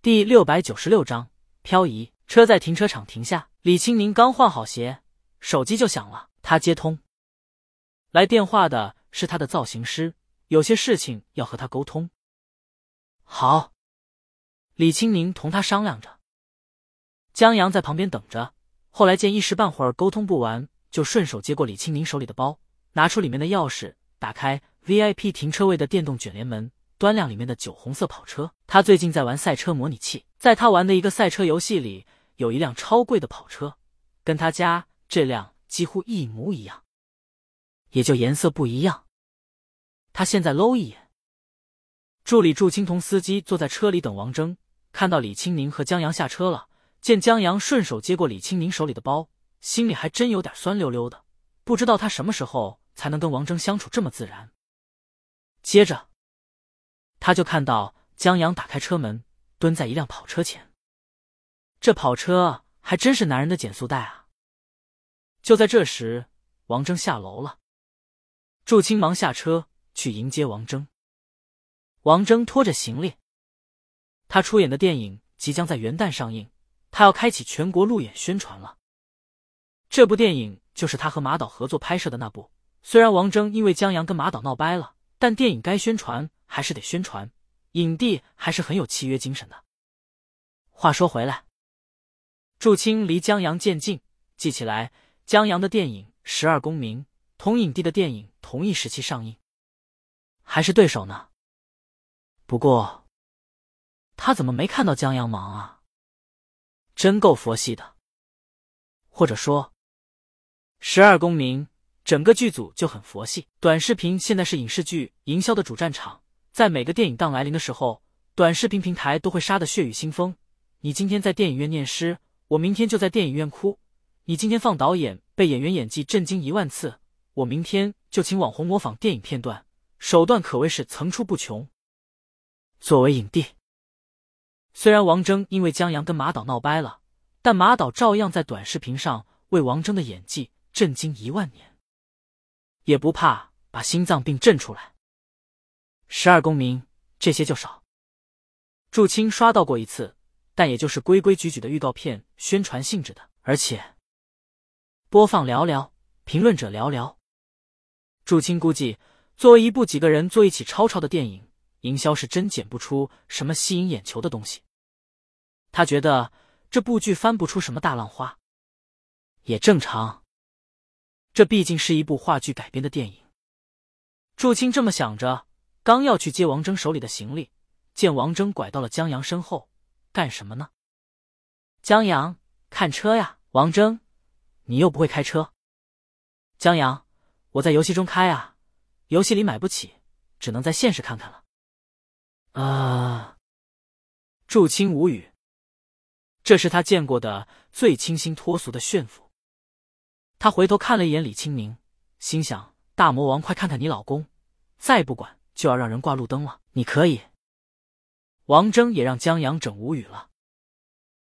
第六百九十六章漂移。车在停车场停下，李青宁刚换好鞋，手机就响了。他接通，来电话的是他的造型师，有些事情要和他沟通。好，李青宁同他商量着。江阳在旁边等着，后来见一时半会儿沟通不完，就顺手接过李青宁手里的包，拿出里面的钥匙，打开 VIP 停车位的电动卷帘门。端量里面的酒红色跑车，他最近在玩赛车模拟器，在他玩的一个赛车游戏里，有一辆超贵的跑车，跟他家这辆几乎一模一样，也就颜色不一样。他现在搂一眼，助理祝青铜司机坐在车里等王峥，看到李青宁和江阳下车了，见江阳顺手接过李青宁手里的包，心里还真有点酸溜溜的，不知道他什么时候才能跟王峥相处这么自然。接着。他就看到江阳打开车门，蹲在一辆跑车前。这跑车还真是男人的减速带啊！就在这时，王峥下楼了。祝青忙下车去迎接王峥。王峥拖着行李，他出演的电影即将在元旦上映，他要开启全国路演宣传了。这部电影就是他和马导合作拍摄的那部。虽然王峥因为江阳跟马导闹掰了，但电影该宣传。还是得宣传，影帝还是很有契约精神的。话说回来，祝青离江阳渐近，记起来江阳的电影《十二公民》同影帝的电影同一时期上映，还是对手呢。不过他怎么没看到江阳忙啊？真够佛系的。或者说，《十二公民》整个剧组就很佛系。短视频现在是影视剧营销的主战场。在每个电影档来临的时候，短视频平台都会杀得血雨腥风。你今天在电影院念诗，我明天就在电影院哭；你今天放导演被演员演技震惊一万次，我明天就请网红模仿电影片段，手段可谓是层出不穷。作为影帝，虽然王峥因为江阳跟马导闹掰了，但马导照样在短视频上为王峥的演技震惊一万年，也不怕把心脏病震出来。十二公民这些就少，祝青刷到过一次，但也就是规规矩矩的预告片，宣传性质的，而且播放寥寥，评论者寥寥。祝青估计，作为一部几个人坐一起吵吵的电影，营销是真剪不出什么吸引眼球的东西。他觉得这部剧翻不出什么大浪花，也正常，这毕竟是一部话剧改编的电影。祝青这么想着。刚要去接王峥手里的行李，见王峥拐到了江阳身后，干什么呢？江阳看车呀，王峥，你又不会开车。江阳，我在游戏中开啊，游戏里买不起，只能在现实看看了。啊！祝青无语，这是他见过的最清新脱俗的炫富。他回头看了一眼李清明，心想：大魔王，快看看你老公，再不管。就要让人挂路灯了，你可以。王峥也让江阳整无语了。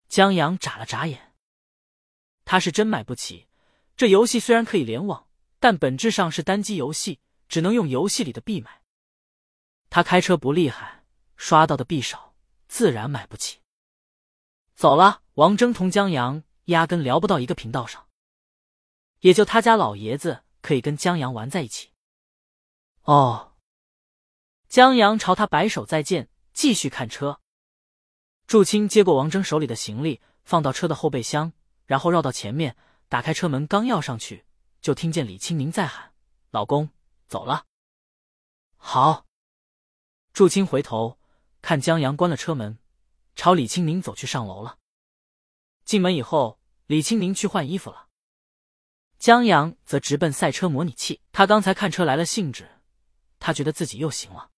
江阳眨了眨眼，他是真买不起。这游戏虽然可以联网，但本质上是单机游戏，只能用游戏里的币买。他开车不厉害，刷到的币少，自然买不起。走了，王峥同江阳压根聊不到一个频道上，也就他家老爷子可以跟江阳玩在一起。哦。江阳朝他摆手再见，继续看车。祝青接过王峥手里的行李，放到车的后备箱，然后绕到前面，打开车门，刚要上去，就听见李青明在喊：“老公，走了。”好。祝青回头看江阳关了车门，朝李青明走去上楼了。进门以后，李青明去换衣服了，江阳则直奔赛车模拟器。他刚才看车来了兴致，他觉得自己又行了。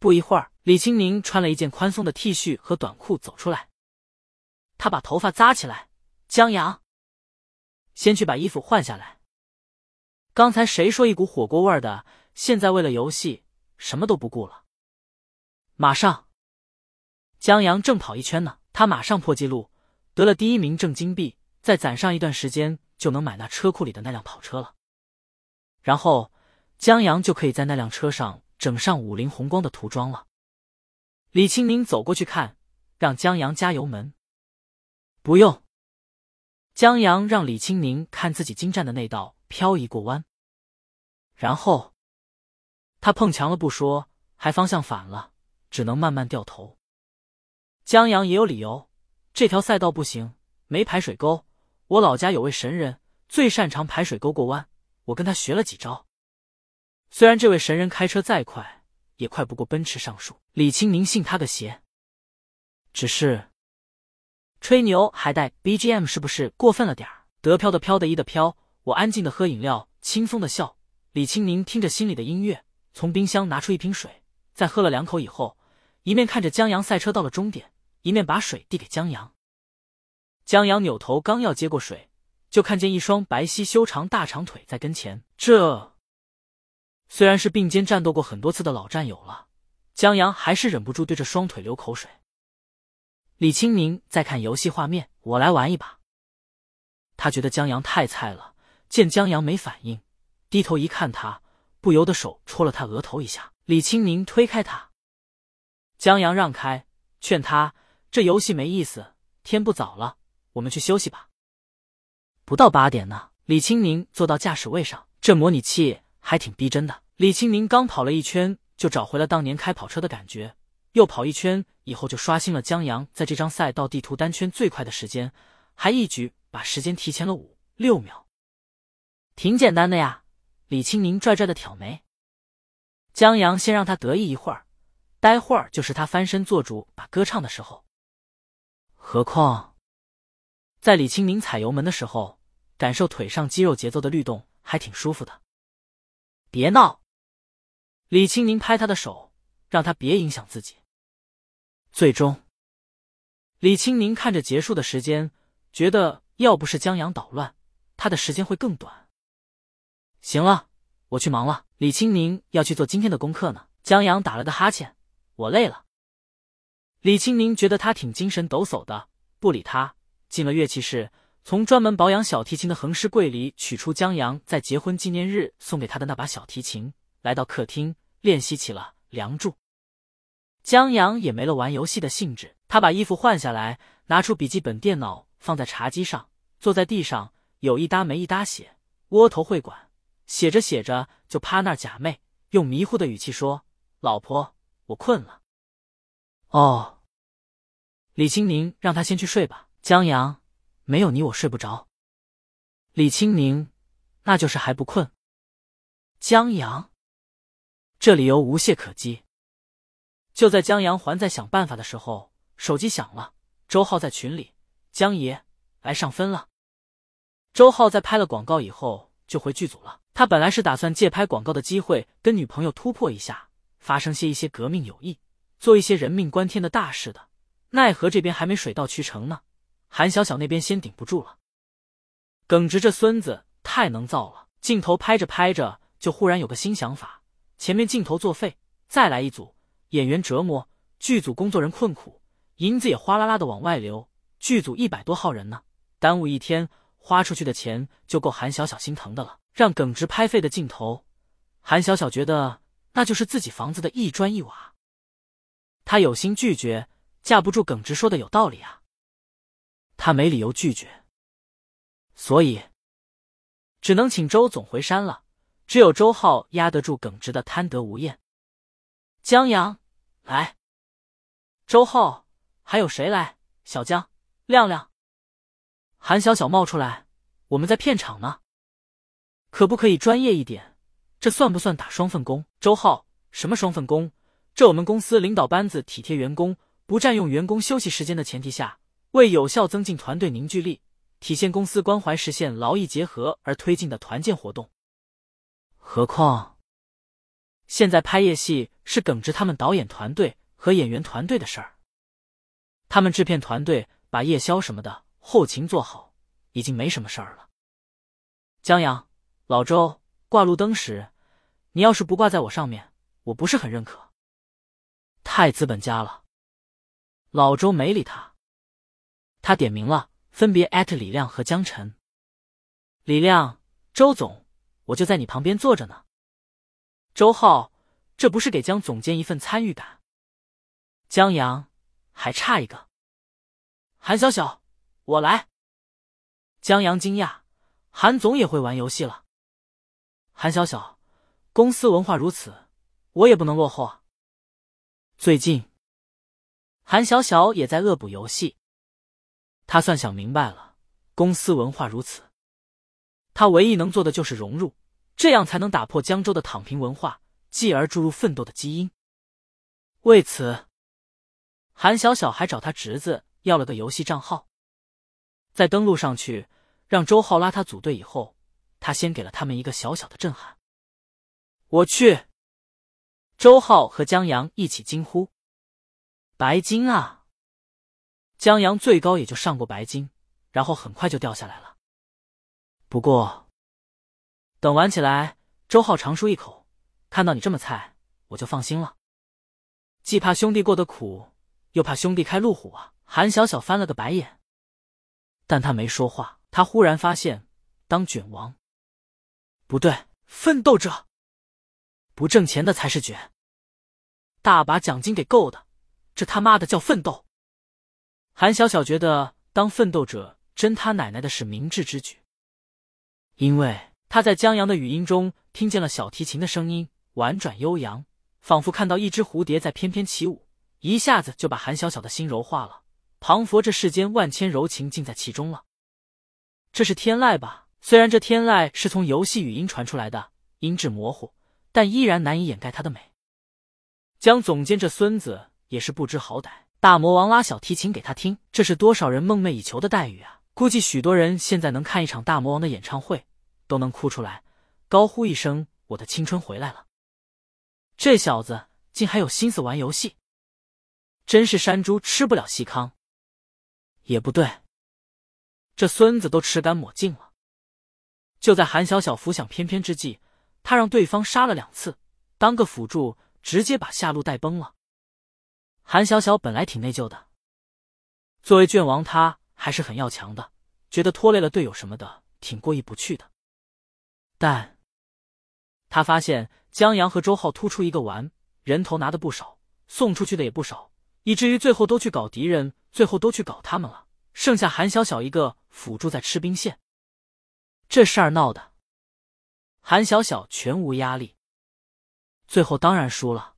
不一会儿，李青明穿了一件宽松的 T 恤和短裤走出来。他把头发扎起来。江阳，先去把衣服换下来。刚才谁说一股火锅味的？现在为了游戏，什么都不顾了。马上，江阳正跑一圈呢。他马上破纪录，得了第一名挣金币，再攒上一段时间，就能买那车库里的那辆跑车了。然后，江阳就可以在那辆车上。整上五菱宏光的涂装了。李青明走过去看，让江阳加油门。不用。江阳让李青宁看自己精湛的那道漂移过弯，然后他碰墙了不说，还方向反了，只能慢慢掉头。江阳也有理由，这条赛道不行，没排水沟。我老家有位神人，最擅长排水沟过弯，我跟他学了几招。虽然这位神人开车再快，也快不过奔驰上树。李青宁信他个邪，只是。吹牛还带 BGM 是不是过分了点儿？得飘的飘的一的飘，我安静的喝饮料，清风的笑。李青宁听着心里的音乐，从冰箱拿出一瓶水，在喝了两口以后，一面看着江阳赛车到了终点，一面把水递给江阳。江阳扭头刚要接过水，就看见一双白皙修长大长腿在跟前。这虽然是并肩战斗过很多次的老战友了，江阳还是忍不住对着双腿流口水。李青宁在看游戏画面，我来玩一把。他觉得江阳太菜了，见江阳没反应，低头一看，他不由得手戳了他额头一下。李青宁推开他，江阳让开，劝他这游戏没意思，天不早了，我们去休息吧。不到八点呢。李青宁坐到驾驶位上，这模拟器还挺逼真的。李青宁刚跑了一圈，就找回了当年开跑车的感觉。又跑一圈以后，就刷新了江阳在这张赛道地图单圈最快的时间，还一举把时间提前了五六秒。挺简单的呀，李青宁拽拽的挑眉。江阳先让他得意一会儿，待会儿就是他翻身做主把歌唱的时候。何况，在李青宁踩油门的时候，感受腿上肌肉节奏的律动，还挺舒服的。别闹！李青宁拍他的手，让他别影响自己。最终，李青宁看着结束的时间，觉得要不是江阳捣乱，他的时间会更短。行了，我去忙了。李青宁要去做今天的功课呢。江阳打了个哈欠，我累了。李青宁觉得他挺精神抖擞的，不理他，进了乐器室，从专门保养小提琴的横尸柜里取出江阳在结婚纪念日送给他的那把小提琴，来到客厅练习起了《梁祝》。江阳也没了玩游戏的兴致，他把衣服换下来，拿出笔记本电脑放在茶几上，坐在地上，有一搭没一搭写，窝头会馆。写着写着就趴那儿假寐，用迷糊的语气说：“老婆，我困了。”哦，李青宁让他先去睡吧。江阳，没有你我睡不着。李青宁，那就是还不困。江阳，这理由无懈可击。就在江阳还在想办法的时候，手机响了。周浩在群里：“江爷来上分了。”周浩在拍了广告以后就回剧组了。他本来是打算借拍广告的机会跟女朋友突破一下，发生些一些革命友谊，做一些人命关天的大事的。奈何这边还没水到渠成呢，韩小小那边先顶不住了。耿直这孙子太能造了，镜头拍着拍着就忽然有个新想法：前面镜头作废，再来一组。演员折磨剧组工作人困苦，银子也哗啦啦的往外流。剧组一百多号人呢，耽误一天，花出去的钱就够韩小小心疼的了。让耿直拍废的镜头，韩小小觉得那就是自己房子的一砖一瓦。他有心拒绝，架不住耿直说的有道理啊。他没理由拒绝，所以只能请周总回山了。只有周浩压得住耿直的贪得无厌。江阳。来，周浩，还有谁来？小江、亮亮、韩小小冒出来，我们在片场呢，可不可以专业一点？这算不算打双份工？周浩，什么双份工？这我们公司领导班子体贴员工，不占用员工休息时间的前提下，为有效增进团队凝聚力，体现公司关怀，实现劳逸结合而推进的团建活动。何况。现在拍夜戏是耿直他们导演团队和演员团队的事儿，他们制片团队把夜宵什么的后勤做好，已经没什么事儿了。江阳、老周挂路灯时，你要是不挂在我上面，我不是很认可。太资本家了。老周没理他，他点名了，分别艾特李亮和江晨。李亮，周总，我就在你旁边坐着呢。周浩，这不是给江总监一份参与感？江阳，还差一个。韩小小，我来。江阳惊讶，韩总也会玩游戏了。韩小小，公司文化如此，我也不能落后啊。最近，韩小小也在恶补游戏。他算想明白了，公司文化如此，他唯一能做的就是融入，这样才能打破江州的躺平文化，继而注入奋斗的基因。为此，韩小小还找他侄子要了个游戏账号。在登录上去让周浩拉他组队以后，他先给了他们一个小小的震撼。我去！周浩和江阳一起惊呼：“白金啊！”江阳最高也就上过白金，然后很快就掉下来了。不过，等玩起来，周浩长舒一口，看到你这么菜，我就放心了。既怕兄弟过得苦，又怕兄弟开路虎啊！韩小小翻了个白眼，但他没说话。他忽然发现，当卷王不对，奋斗者不挣钱的才是卷。大把奖金给够的，这他妈的叫奋斗？韩小小觉得当奋斗者真他奶奶的是明智之举，因为他在江阳的语音中听见了小提琴的声音，婉转悠扬。仿佛看到一只蝴蝶在翩翩起舞，一下子就把韩小小的心柔化了，仿佛这世间万千柔情尽在其中了。这是天籁吧？虽然这天籁是从游戏语音传出来的，音质模糊，但依然难以掩盖它的美。江总监这孙子也是不知好歹，大魔王拉小提琴给他听，这是多少人梦寐以求的待遇啊！估计许多人现在能看一场大魔王的演唱会，都能哭出来，高呼一声：“我的青春回来了！”这小子竟还有心思玩游戏，真是山猪吃不了细糠。也不对，这孙子都吃干抹净了。就在韩小小浮想翩翩之际，他让对方杀了两次，当个辅助，直接把下路带崩了。韩小小本来挺内疚的，作为卷王，他还是很要强的，觉得拖累了队友什么的，挺过意不去的。但他发现。江阳和周浩突出一个玩，人头拿的不少，送出去的也不少，以至于最后都去搞敌人，最后都去搞他们了，剩下韩小小一个辅助在吃兵线。这事儿闹的，韩小小全无压力，最后当然输了。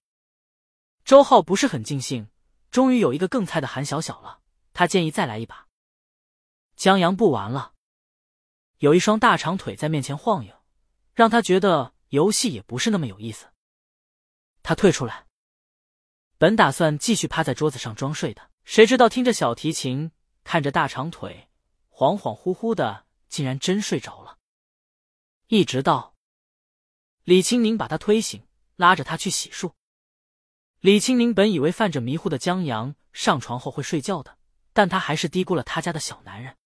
周浩不是很尽兴，终于有一个更菜的韩小小了，他建议再来一把。江阳不玩了，有一双大长腿在面前晃悠，让他觉得。游戏也不是那么有意思，他退出来。本打算继续趴在桌子上装睡的，谁知道听着小提琴，看着大长腿，恍恍惚惚的，竟然真睡着了。一直到李青宁把他推醒，拉着他去洗漱。李青宁本以为犯着迷糊的江阳上床后会睡觉的，但他还是低估了他家的小男人。